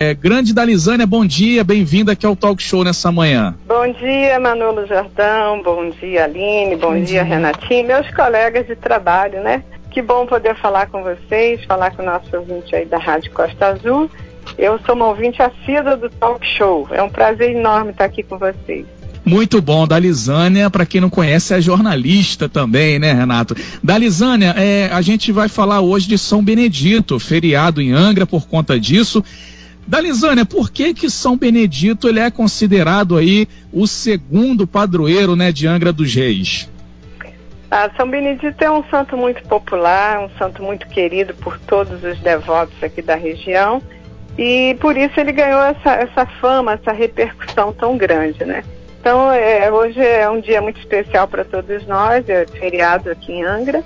É, grande Dalizânia, bom dia, bem-vinda aqui ao Talk Show nessa manhã. Bom dia, Manolo Jordão, bom dia, Aline, bom, bom dia, dia, Renatinho, meus colegas de trabalho, né? Que bom poder falar com vocês, falar com o nosso ouvinte aí da Rádio Costa Azul. Eu sou uma ouvinte assídua do Talk Show, é um prazer enorme estar aqui com vocês. Muito bom, Dalizânia, para quem não conhece, é jornalista também, né, Renato? Dalizânia, é, a gente vai falar hoje de São Benedito, feriado em Angra por conta disso. Dalizânia, por que que São Benedito ele é considerado aí o segundo padroeiro, né, de Angra dos Reis? Ah, São Benedito é um santo muito popular, um santo muito querido por todos os devotos aqui da região e por isso ele ganhou essa, essa fama, essa repercussão tão grande, né? Então, é, hoje é um dia muito especial para todos nós, é feriado aqui em Angra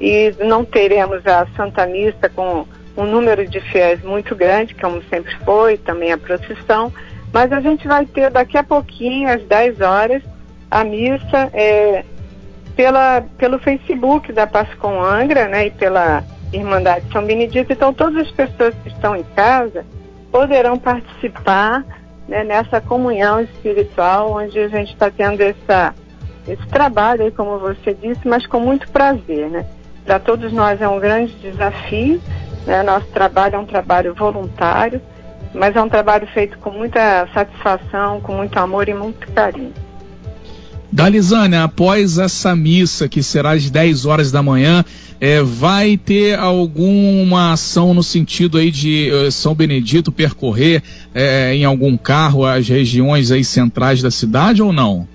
e não teremos a Santa Missa com um número de fiéis muito grande, como sempre foi, também a procissão, mas a gente vai ter daqui a pouquinho, às 10 horas, a missa é, pela, pelo Facebook da Pascom Angra, né, e pela Irmandade São Benedito. Então, todas as pessoas que estão em casa poderão participar né, nessa comunhão espiritual, onde a gente está tendo essa, esse trabalho, aí, como você disse, mas com muito prazer, né? Para todos nós é um grande desafio, né? Nosso trabalho é um trabalho voluntário, mas é um trabalho feito com muita satisfação, com muito amor e muito carinho. Dalizânia, após essa missa, que será às 10 horas da manhã, é, vai ter alguma ação no sentido aí de uh, São Benedito percorrer é, em algum carro as regiões aí centrais da cidade ou não?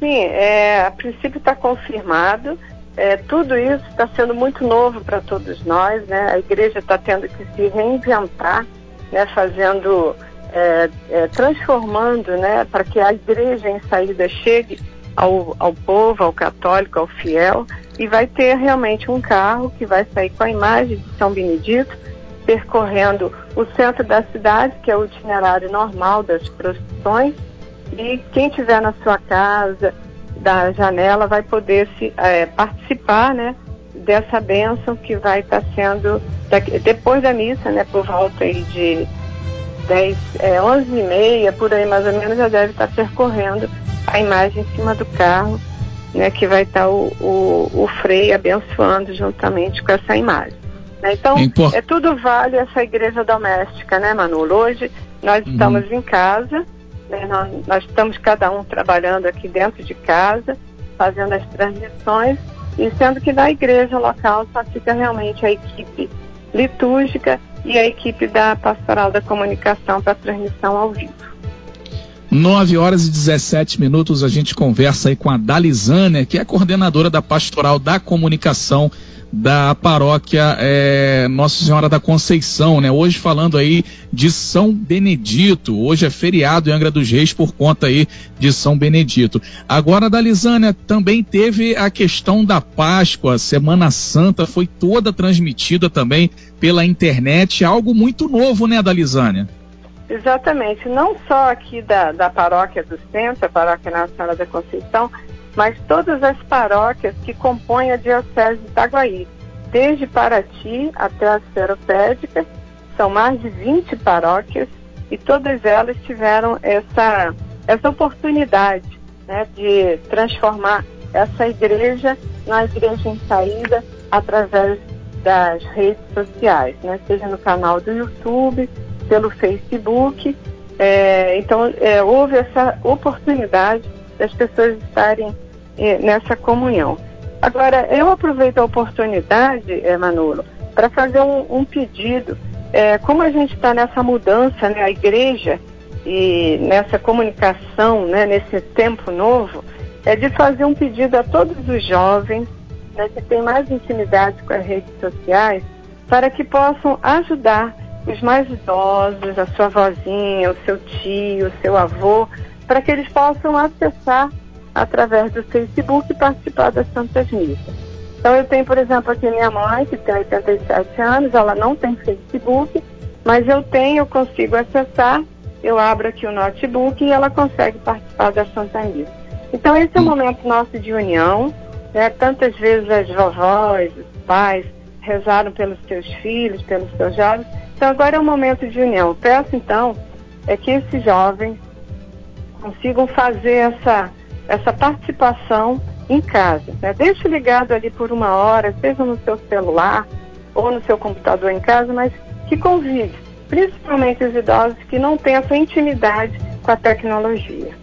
Sim, é, a princípio está confirmado. É, tudo isso está sendo muito novo para todos nós, né? A igreja está tendo que se reinventar, né? Fazendo, é, é, transformando, né? Para que a igreja em saída chegue ao, ao povo, ao católico, ao fiel, e vai ter realmente um carro que vai sair com a imagem de São Benedito, percorrendo o centro da cidade, que é o itinerário normal das procissões, e quem tiver na sua casa, da janela vai poder se, é, participar né, dessa bênção que vai estar tá sendo daqui, depois da missa, né, por volta aí de 10, é, 11 e meia, por aí mais ou menos, já deve estar tá percorrendo a imagem em cima do carro, né, que vai estar tá o, o, o Frei abençoando juntamente com essa imagem. Né? Então, é tudo vale essa igreja doméstica, né, Manolo? Hoje nós uhum. estamos em casa, né? Nós, nós, estamos cada um trabalhando aqui dentro de casa, fazendo as transmissões, e sendo que na igreja local só fica realmente a equipe litúrgica e a equipe da pastoral da comunicação para transmissão ao vivo. 9 horas e 17 minutos a gente conversa aí com a Dalizânia, que é coordenadora da pastoral da comunicação da paróquia é, Nossa Senhora da Conceição, né? Hoje falando aí de São Benedito. Hoje é feriado em Angra dos Reis por conta aí de São Benedito. Agora, Dalizânia, também teve a questão da Páscoa, Semana Santa, foi toda transmitida também pela internet, algo muito novo, né, Dalizânia? Exatamente, não só aqui da, da paróquia do centro, a paróquia Nossa Senhora da Conceição, mas todas as paróquias que compõem a Diocese de Itaguaí, desde Paraty até a Seropédica, são mais de 20 paróquias e todas elas tiveram essa, essa oportunidade né, de transformar essa igreja na igreja em saída através das redes sociais, né, seja no canal do YouTube, pelo Facebook. É, então, é, houve essa oportunidade das pessoas estarem é, nessa comunhão. Agora, eu aproveito a oportunidade, é, Manolo, para fazer um, um pedido. É, como a gente está nessa mudança, né, a igreja, e nessa comunicação, né, nesse tempo novo, é de fazer um pedido a todos os jovens né, que têm mais intimidade com as redes sociais, para que possam ajudar os mais idosos, a sua vozinha, o seu tio, o seu avô, para que eles possam acessar através do Facebook e participar das Santas Missas. Então eu tenho, por exemplo, aqui minha mãe, que tem 87 anos, ela não tem Facebook, mas eu tenho, eu consigo acessar, eu abro aqui o notebook e ela consegue participar da Santa Missa. Então esse é o hum. momento nosso de união, né? Tantas vezes as vovós, os pais rezaram pelos seus filhos, pelos seus jovens, Então agora é um momento de união. Peço então é que esses jovens consigam fazer essa, essa participação em casa. Né? Deixe ligado ali por uma hora, seja no seu celular ou no seu computador em casa, mas que convive, principalmente os idosos que não têm essa intimidade com a tecnologia.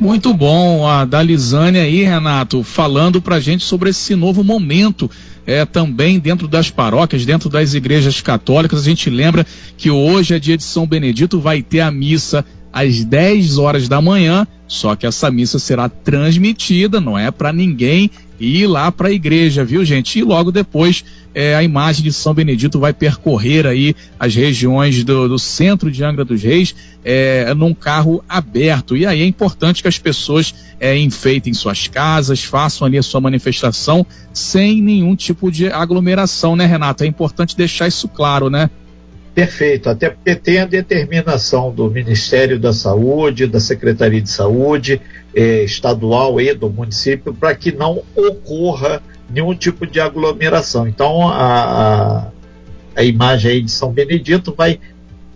Muito bom a Dalizane aí, Renato, falando para gente sobre esse novo momento é, também dentro das paróquias, dentro das igrejas católicas. A gente lembra que hoje é dia de São Benedito, vai ter a missa às 10 horas da manhã, só que essa missa será transmitida, não é para ninguém ir lá para a igreja, viu gente? E logo depois é, a imagem de São Benedito vai percorrer aí as regiões do, do centro de Angra dos Reis é, num carro aberto. E aí é importante que as pessoas é, enfeitem suas casas, façam ali a sua manifestação sem nenhum tipo de aglomeração, né, Renato? É importante deixar isso claro, né? Perfeito, até porque tem a determinação do Ministério da Saúde, da Secretaria de Saúde, eh, estadual e do município, para que não ocorra nenhum tipo de aglomeração. Então, a, a, imagem aí de São Benedito vai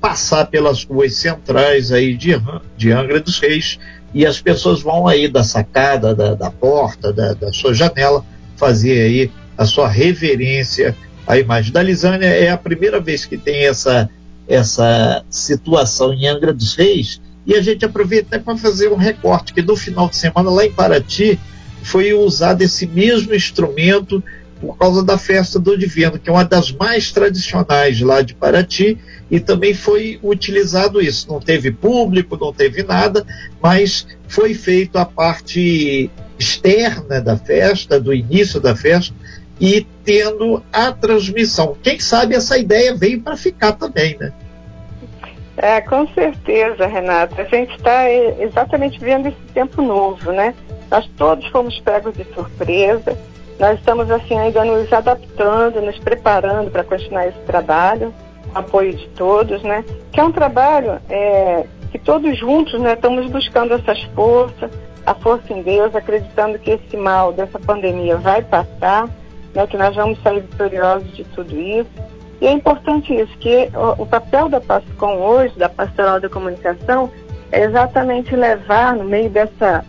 passar pelas ruas centrais aí de, de Angra dos Reis e as pessoas vão aí da sacada, da, da porta, da, da sua janela, fazer aí a sua reverência a imagem da Lisânia. É a primeira vez que tem essa, essa situação em Angra dos Reis e a gente aproveita para fazer um recorte que no final de semana lá em Paraty foi usado esse mesmo instrumento por causa da festa do Divino, que é uma das mais tradicionais lá de Paraty, e também foi utilizado isso. Não teve público, não teve nada, mas foi feito a parte externa da festa, do início da festa, e tendo a transmissão. Quem sabe essa ideia veio para ficar também, né? É, com certeza, Renata. A gente está exatamente vendo esse tempo novo, né? Nós todos fomos pegos de surpresa. Nós estamos assim ainda nos adaptando, nos preparando para continuar esse trabalho, apoio de todos, né? Que é um trabalho é, que todos juntos, né, estamos buscando essas forças, a força em Deus, acreditando que esse mal dessa pandemia vai passar né, que nós vamos sair vitoriosos de tudo isso. E é importante isso, que o, o papel da PASCOM hoje, da Pastoral da Comunicação, é exatamente levar no meio dessa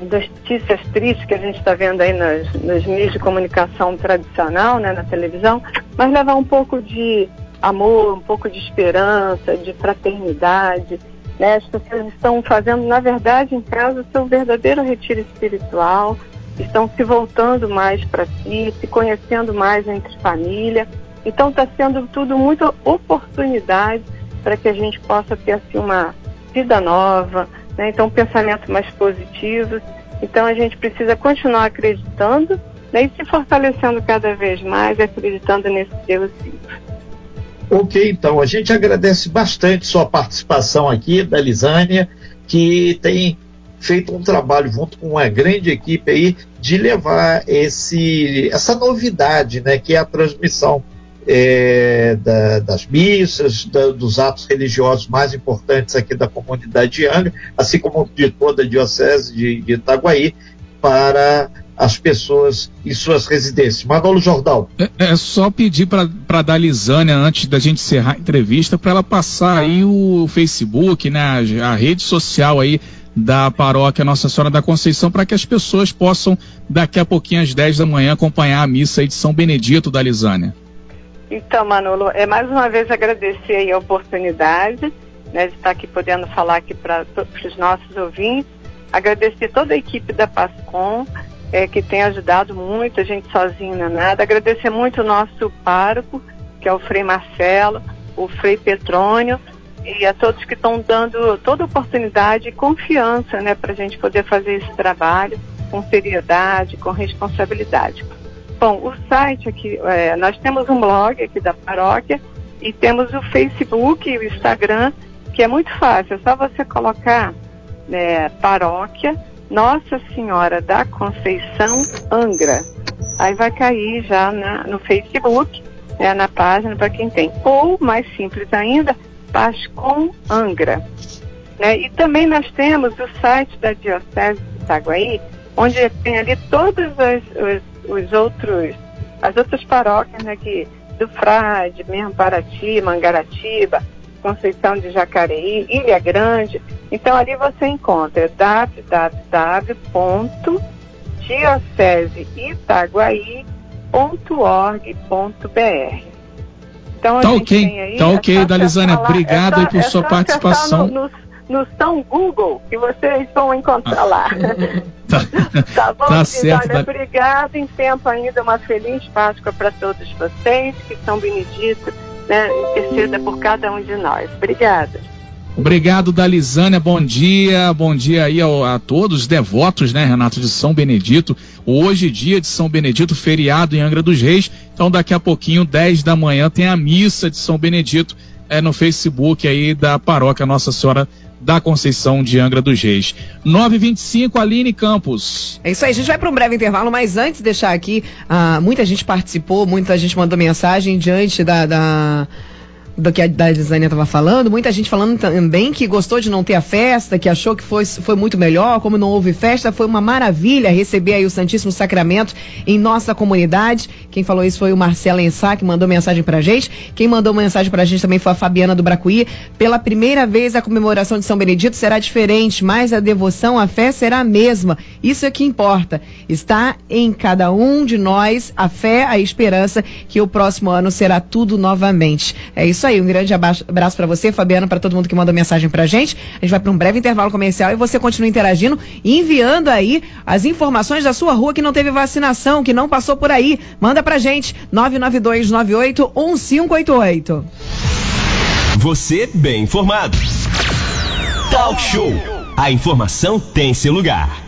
notícias tristes que a gente está vendo aí nos, nos, meios de comunicação tradicional, né, na televisão, mas levar um pouco de amor, um pouco de esperança, de fraternidade. Né? As pessoas estão fazendo, na verdade, em casa, o seu verdadeiro retiro espiritual, estão se voltando mais para si, se conhecendo mais entre família. Então está sendo tudo muita oportunidade para que a gente possa ter assim uma vida nova, né? então pensamentos mais positivos. Então a gente precisa continuar acreditando né? e se fortalecendo cada vez mais, acreditando nesse Deus vivo. Ok, então a gente agradece bastante sua participação aqui da Lisânia, que tem feito um trabalho junto com uma grande equipe aí de levar esse, essa novidade, né, que é a transmissão é, da, das missas, da, dos atos religiosos mais importantes aqui da comunidade de Angra, assim como de toda a diocese de, de Itaguaí, para as pessoas em suas residências. Manolo Jordão. É, é só pedir para a Dalizânia, antes da gente encerrar a entrevista, para ela passar aí o Facebook, né, a, a rede social aí da paróquia Nossa Senhora da Conceição para que as pessoas possam, daqui a pouquinho às 10 da manhã, acompanhar a missa de São Benedito da Lisânia. Então, Manolo, é mais uma vez agradecer a oportunidade né, de estar aqui podendo falar aqui para os nossos ouvintes. Agradecer toda a equipe da PASCOM, é, que tem ajudado muito, a gente sozinho não é nada. Agradecer muito o nosso pároco, que é o Frei Marcelo, o Frei Petrônio, e a todos que estão dando toda oportunidade e confiança né, para a gente poder fazer esse trabalho com seriedade, com responsabilidade. Bom, o site aqui, é, nós temos um blog aqui da paróquia e temos o Facebook e o Instagram, que é muito fácil, é só você colocar né, paróquia Nossa Senhora da Conceição Angra. Aí vai cair já na, no Facebook, né, na página para quem tem. Ou, mais simples ainda, Pascom Angra. Né? E também nós temos o site da Diocese de Itaguaí, onde tem ali todos os, os, os outros, as outras paróquias né, que do Frade, mesmo Paraty, Mangaratiba, Conceição de Jacareí, Ilha Grande. Então ali você encontra www.dioceseitaguaí.org.br. Então, tá ok, aí, tá ok, Dalizânia. Obrigado é só, por sua é participação. No, no, no São Google, que vocês vão encontrar lá. tá, tá bom, tá certo. Olha, obrigado. Em tempo ainda, uma feliz Páscoa para todos vocês. Que São Benedito né, interceda por cada um de nós. Obrigada. Obrigado, Dalizânia. Bom dia. Bom dia aí a, a todos os devotos, né, Renato, de São Benedito. Hoje, dia de São Benedito, feriado em Angra dos Reis. Então, daqui a pouquinho, 10 da manhã, tem a missa de São Benedito é, no Facebook aí da paróquia Nossa Senhora da Conceição de Angra dos Reis. 925 Aline Campos. É isso aí, a gente vai para um breve intervalo, mas antes deixar aqui, uh, muita gente participou, muita gente mandou mensagem diante da, da do que a Dizânia estava falando, muita gente falando também que gostou de não ter a festa, que achou que foi, foi muito melhor, como não houve festa, foi uma maravilha receber aí o Santíssimo Sacramento em nossa comunidade. Quem falou isso foi o Marcelo Ensá, que mandou mensagem pra gente. Quem mandou mensagem pra gente também foi a Fabiana do Bracuí. Pela primeira vez a comemoração de São Benedito será diferente, mas a devoção, a fé será a mesma. Isso é que importa. Está em cada um de nós a fé, a esperança que o próximo ano será tudo novamente. É isso aí. Um grande abraço para você, Fabiana, para todo mundo que mandou mensagem pra gente. A gente vai para um breve intervalo comercial e você continua interagindo enviando aí as informações da sua rua que não teve vacinação, que não passou por aí. Manda pra gente 992981588. Você bem informado. Talk Show. A informação tem seu lugar.